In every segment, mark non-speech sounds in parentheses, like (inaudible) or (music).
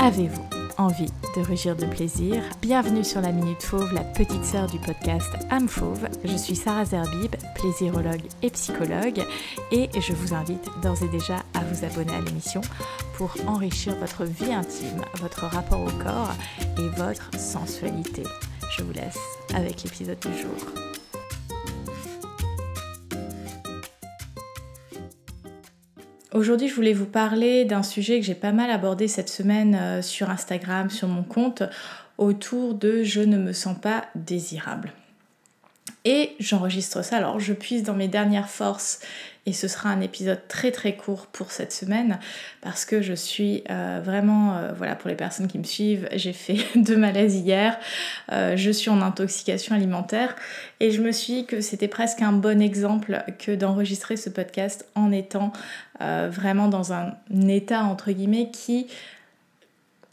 Avez-vous envie de rugir de plaisir? Bienvenue sur la Minute Fauve, la petite sœur du podcast Âme Fauve. Je suis Sarah Zerbib, plaisirologue et psychologue, et je vous invite d'ores et déjà à vous abonner à l'émission pour enrichir votre vie intime, votre rapport au corps et votre sensualité. Je vous laisse avec l'épisode du jour. Aujourd'hui, je voulais vous parler d'un sujet que j'ai pas mal abordé cette semaine euh, sur Instagram, sur mon compte, autour de je ne me sens pas désirable. Et j'enregistre ça, alors je puise dans mes dernières forces et ce sera un épisode très très court pour cette semaine parce que je suis euh, vraiment, euh, voilà, pour les personnes qui me suivent, (laughs) j'ai fait deux malaises hier, euh, je suis en intoxication alimentaire et je me suis dit que c'était presque un bon exemple que d'enregistrer ce podcast en étant vraiment dans un état entre guillemets qui,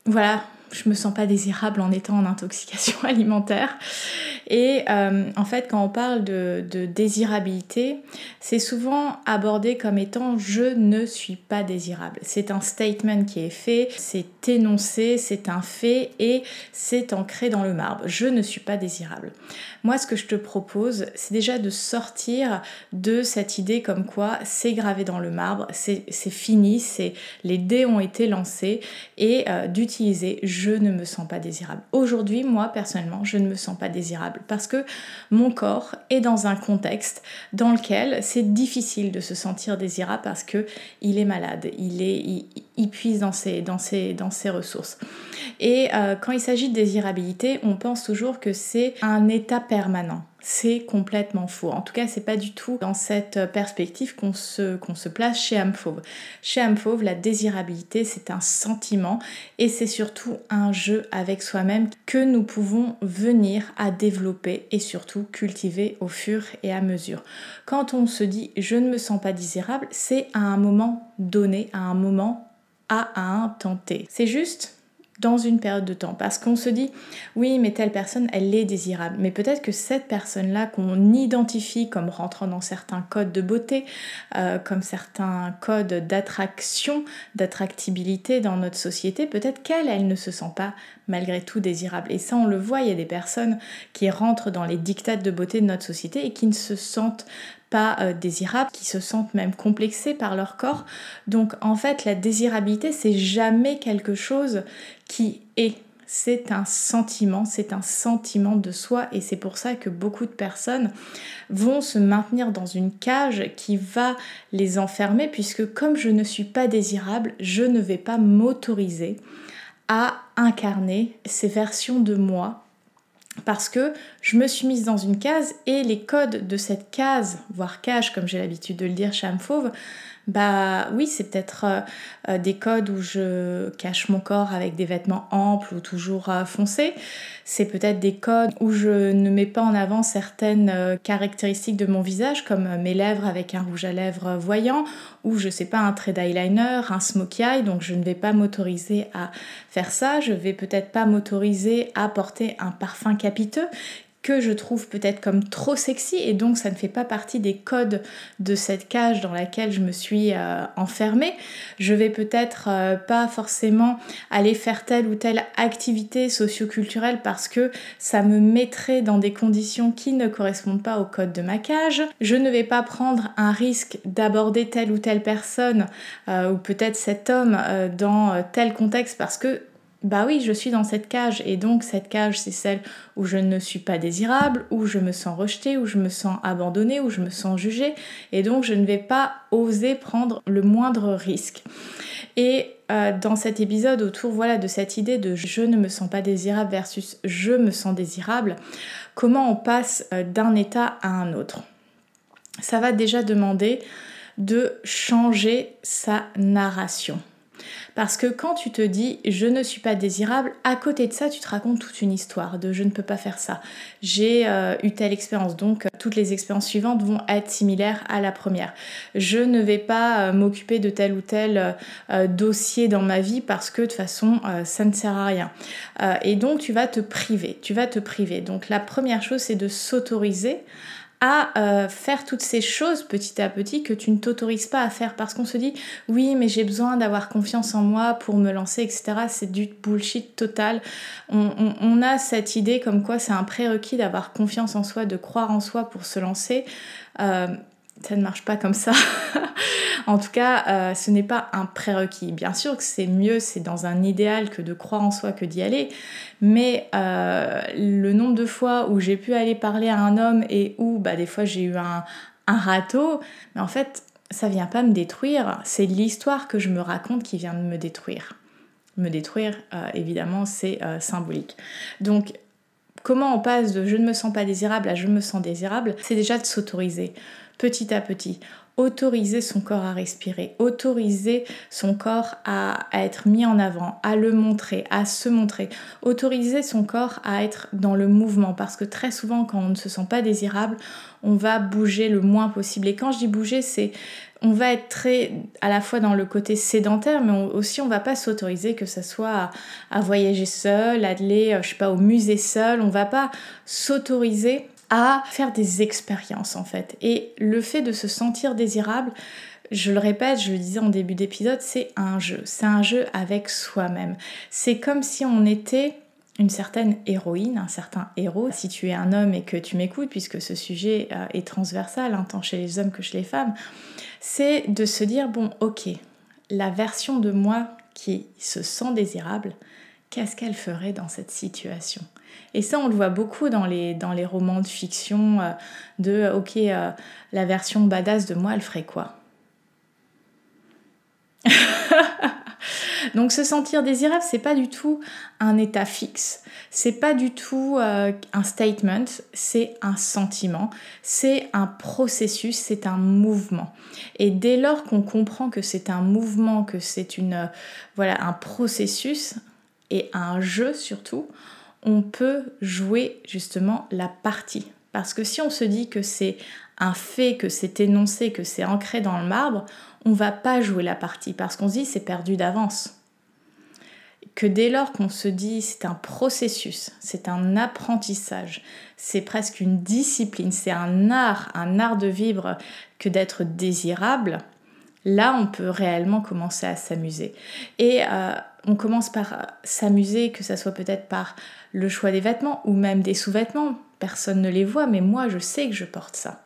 voilà, je me sens pas désirable en étant en intoxication (laughs) alimentaire. Et euh, en fait, quand on parle de, désirabilité, c'est souvent abordé comme étant je ne suis pas désirable. C'est un statement qui est fait, c'est énoncé, c'est un fait et c'est ancré dans le marbre. Je ne suis pas désirable. Moi, ce que je te propose, c'est déjà de sortir de cette idée comme quoi c'est gravé dans le marbre, c'est fini, c'est les dés ont été lancés et euh, d'utiliser je ne me sens pas désirable. Aujourd'hui, moi personnellement, je ne me sens pas désirable parce que mon corps est dans un contexte dans lequel c'est difficile de se sentir désirable parce que il est malade, il est il, puise dans ses, dans, ses, dans ses ressources. Et euh, quand il s'agit de désirabilité, on pense toujours que c'est un état permanent c'est complètement faux. En tout cas, c'est pas du tout dans cette perspective qu'on se, qu'on se place chez Amphauve. Chez Amphauve, la désirabilité, c'est un sentiment et c'est surtout un jeu avec soi-même que nous pouvons venir à développer et surtout cultiver au fur et à mesure. Quand on se dit je ne me sens pas désirable, c'est à un moment donné, à un moment à un temps T. C'est juste dans une période de temps. Parce qu'on se dit, oui, mais telle personne, elle est désirable. Mais peut-être que cette personne-là qu'on identifie comme rentrant dans certains codes de beauté, euh, comme certains codes d'attraction, d'attractibilité dans notre société, peut-être qu'elle, elle ne se sent pas malgré tout désirable. Et ça, on le voit, il y a des personnes qui rentrent dans les dictates de beauté de notre société et qui ne se sentent euh, désirables, qui se sentent même complexés par leur corps. Donc en fait, la désirabilité, c'est jamais quelque chose qui est. C'est un sentiment, c'est un sentiment de soi et c'est pour ça que beaucoup de personnes vont se maintenir dans une cage qui va les enfermer puisque comme je ne suis pas désirable, je ne vais pas m'autoriser à incarner ces versions de moi parce que je me suis mise dans une case et les codes de cette case, voire cage comme j'ai l'habitude de le dire chez Fauve, bah oui, c'est peut-être euh, euh, des codes où je cache mon corps avec des vêtements amples ou toujours euh, foncés. C'est peut-être des codes où je ne mets pas en avant certaines caractéristiques de mon visage, comme mes lèvres avec un rouge à lèvres voyant, ou je sais pas, un trait d'eyeliner, un smoky eye, donc je ne vais pas m'autoriser à faire ça. Je vais peut-être pas m'autoriser à porter un parfum capiteux que je trouve peut-être comme trop sexy et donc ça ne fait pas partie des codes de cette cage dans laquelle je me suis euh, enfermée. Je vais peut-être euh, pas forcément aller faire telle ou telle activité socioculturelle parce que ça me mettrait dans des conditions qui ne correspondent pas au code de ma cage. Je ne vais pas prendre un risque d'aborder telle ou telle personne euh, ou peut-être cet homme dans tel contexte parce que bah oui, je suis dans cette cage et donc cette cage c'est celle où je ne suis pas désirable, où je me sens rejetée, où je me sens abandonnée, où je me sens jugée et donc je ne vais pas oser prendre le moindre risque. Et euh, dans cet épisode autour voilà de cette idée de je ne me sens pas désirable versus je me sens désirable, comment on passe euh, d'un état à un autre? Ça va déjà demander de changer sa narration. Parce que quand tu te dis je ne suis pas désirable, à côté de ça, tu te racontes toute une histoire de je ne peux pas faire ça. J'ai euh, eu telle expérience, donc euh, toutes les expériences suivantes vont être similaires à la première. Je ne vais pas euh, m'occuper de tel ou tel dossier dans ma vie parce que de toute façon, ça ne sert à rien. et donc, tu vas te priver. Tu vas te priver. Donc, la première chose, c'est de s'autoriser à euh, faire toutes ces choses petit à petit que tu ne t'autorises pas à faire parce qu'on se dit oui mais j'ai besoin d'avoir confiance en moi pour me lancer etc c'est du bullshit total. On, a cette idée comme quoi c'est un prérequis d'avoir confiance en soi de croire en soi pour se lancer. Euh, ça ne marche pas comme ça. (laughs) en tout cas, euh, ce n'est pas un prérequis. Bien sûr que c'est mieux, c'est dans un idéal que de croire en soi que d'y aller, mais euh, le nombre de fois où j'ai pu aller parler à un homme et où bah, des fois j'ai eu un, un râteau, mais en fait, ça vient pas me détruire, c'est l'histoire que je me raconte qui vient de me détruire. Me détruire, euh, évidemment, c'est symbolique. Donc, comment on passe de je ne me sens pas désirable à je me sens désirable C'est déjà de s'autoriser petit à petit. Autoriser son corps à respirer, autoriser son corps à, être mis en avant, à le montrer, à se montrer, autoriser son corps à être dans le mouvement parce que très souvent quand on ne se sent pas désirable, on va bouger le moins possible. Et quand je dis bouger, c'est on va être très à la fois dans le côté sédentaire, mais aussi on va pas s'autoriser que ce soit à, voyager seul, à aller, euh, je sais pas, au musée seul. On va pas s'autoriser à faire des expériences en fait. Et le fait de se sentir désirable, je le répète, je le disais en début d'épisode, c'est un jeu. C'est un jeu avec soi-même. C'est comme si on était une certaine héroïne, un certain héros. Si tu es un homme et que tu m'écoutes, puisque ce sujet euh, est transversal, hein, tant chez les hommes que chez les femmes, c'est de se dire, bon, ok, la version de moi qui se sent désirable, qu'est-ce qu'elle ferait dans cette situation? Et ça, on le voit beaucoup dans les, dans les romans de fiction euh, de, ok, euh, la version badass de moi, elle ferait quoi? (laughs) Donc se sentir désirable, c'est pas du tout un état fixe, c'est pas du tout euh, un statement, c'est un sentiment, c'est un processus, c'est un mouvement. Et dès lors qu'on comprend que c'est un mouvement, que c'est une voilà un processus et un jeu surtout, on peut jouer justement la partie. Parce que si on se dit que c'est un fait, que c'est énoncé, que c'est ancré dans le marbre, on va pas jouer la partie parce qu'on se dit c'est perdu d'avance. Que dès lors qu'on se dit c'est un processus, c'est un apprentissage, c'est presque une discipline, c'est un art, un art de vivre que d'être désirable, là on peut réellement commencer à s'amuser. Et euh, on commence par s'amuser, que ça soit peut-être par le choix des vêtements ou même des sous-vêtements. Personne ne les voit, mais moi je sais que je porte ça.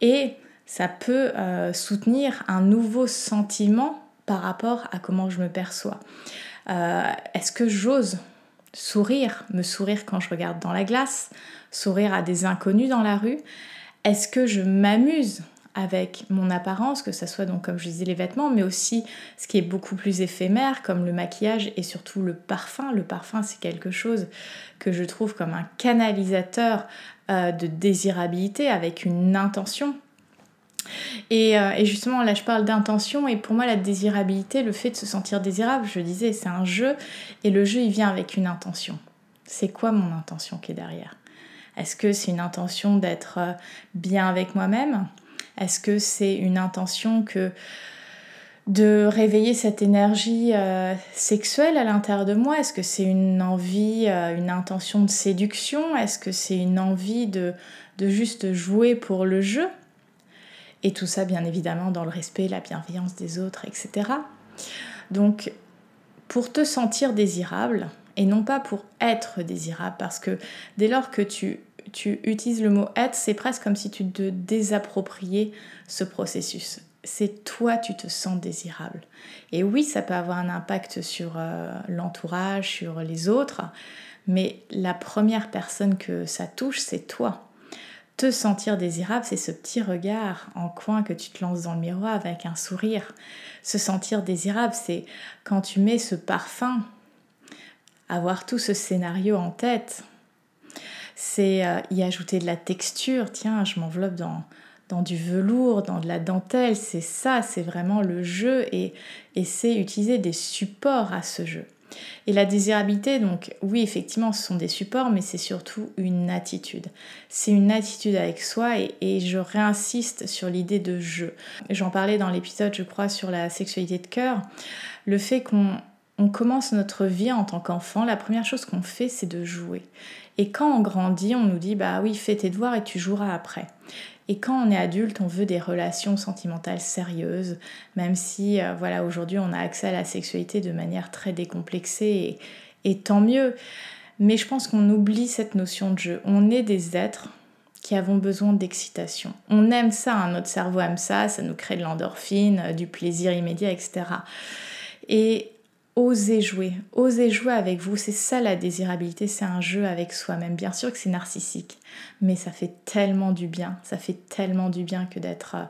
Et ça peut euh, soutenir un nouveau sentiment par rapport à comment je me perçois. Euh, est-ce que j'ose sourire, me sourire quand je regarde dans la glace, sourire à des inconnus dans la rue? Est-ce que je m'amuse avec mon apparence, que ce soit donc comme je disais les vêtements, mais aussi ce qui est beaucoup plus éphémère comme le maquillage et surtout le parfum. Le parfum c'est quelque chose que je trouve comme un canalisateur euh, de désirabilité avec une intention. Et, euh, et, justement, là, je parle d'intention, et pour moi, la désirabilité, le fait de se sentir désirable, je disais, c'est un jeu, et le jeu, il vient avec une intention. C'est quoi mon intention qui est derrière? Est-ce que c'est une intention d'être euh, bien avec moi-même? Est-ce que c'est une intention que de réveiller cette énergie euh, sexuelle à l'intérieur de moi? Est-ce que c'est une envie, euh, une intention de séduction? Est-ce que c'est une envie de, de juste jouer pour le jeu? Et tout ça, bien évidemment, dans le respect, la bienveillance des autres, etc. Donc, pour te sentir désirable, et non pas pour être désirable, parce que dès lors que tu tu utilises le mot être, c'est presque comme si tu te désappropriais ce processus. C'est toi, tu te sens désirable. Et oui, ça peut avoir un impact sur euh, l'entourage, sur les autres, mais la première personne que ça touche, c'est toi. Te sentir désirable, c'est ce petit regard en coin que tu te lances dans le miroir avec un sourire. Se sentir désirable, c'est quand tu mets ce parfum, avoir tout ce scénario en tête, c'est euh, y ajouter de la texture. Tiens, je m'enveloppe dans, dans du velours, dans de la dentelle. C'est ça, c'est vraiment le jeu et, et c'est utiliser des supports à ce jeu. Et la désirabilité, donc oui, effectivement, ce sont des supports, mais c'est surtout une attitude. C'est une attitude avec soi et, et je réinsiste sur l'idée de jeu. J'en parlais dans l'épisode, je crois, sur la sexualité de cœur. Le fait qu'on on commence notre vie en tant qu'enfant, la première chose qu'on fait, c'est de jouer. Et quand on grandit, on nous dit bah oui, fais tes devoirs et tu joueras après. Et quand on est adulte, on veut des relations sentimentales sérieuses, même si euh, voilà aujourd'hui on a accès à la sexualité de manière très décomplexée et, tant mieux. Mais je pense qu'on oublie cette notion de jeu. On est des êtres qui avons besoin d'excitation. On aime ça, hein, notre cerveau aime ça, ça nous crée de l'endorphine, euh, du plaisir immédiat, etc. Et osez jouer, osez jouer avec vous. C'est ça la désirabilité, c'est un jeu avec soi-même. Bien sûr que c'est narcissique, mais ça fait tellement du bien, ça fait tellement du bien que d'être euh,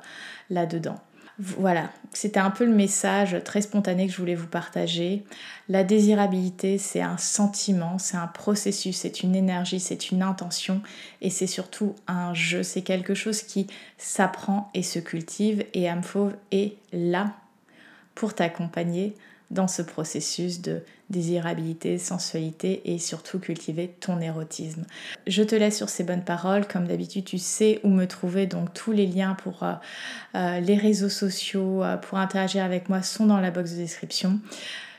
là-dedans. Voilà, c'était un peu le message très spontané que je voulais vous partager. La désirabilité, c'est un sentiment, c'est un processus, c'est une énergie, c'est une intention et c'est surtout un jeu. C'est quelque chose qui s'apprend et se cultive et Amfauve est là pour t'accompagner dans ce processus de désirabilité, sensualité et surtout cultiver ton érotisme. Je te laisse sur ces bonnes paroles. Comme d'habitude, tu sais où me trouver. Donc tous les liens pour euh, euh, les réseaux sociaux, euh, pour interagir avec moi sont dans la box de description.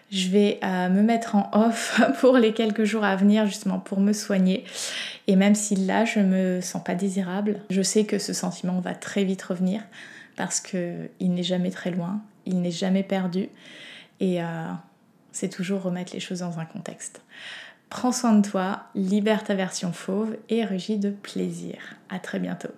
Je vais me mettre en off (laughs) pour les quelques jours à venir justement pour me soigner. Et même si là je me sens pas désirable, je sais que ce sentiment va très vite revenir parce qu'il n'est jamais très loin, il n'est jamais perdu. Et euh, c'est toujours remettre les choses dans un contexte. Prends soin de toi, libère ta version fauve et rugis de plaisir. À très bientôt.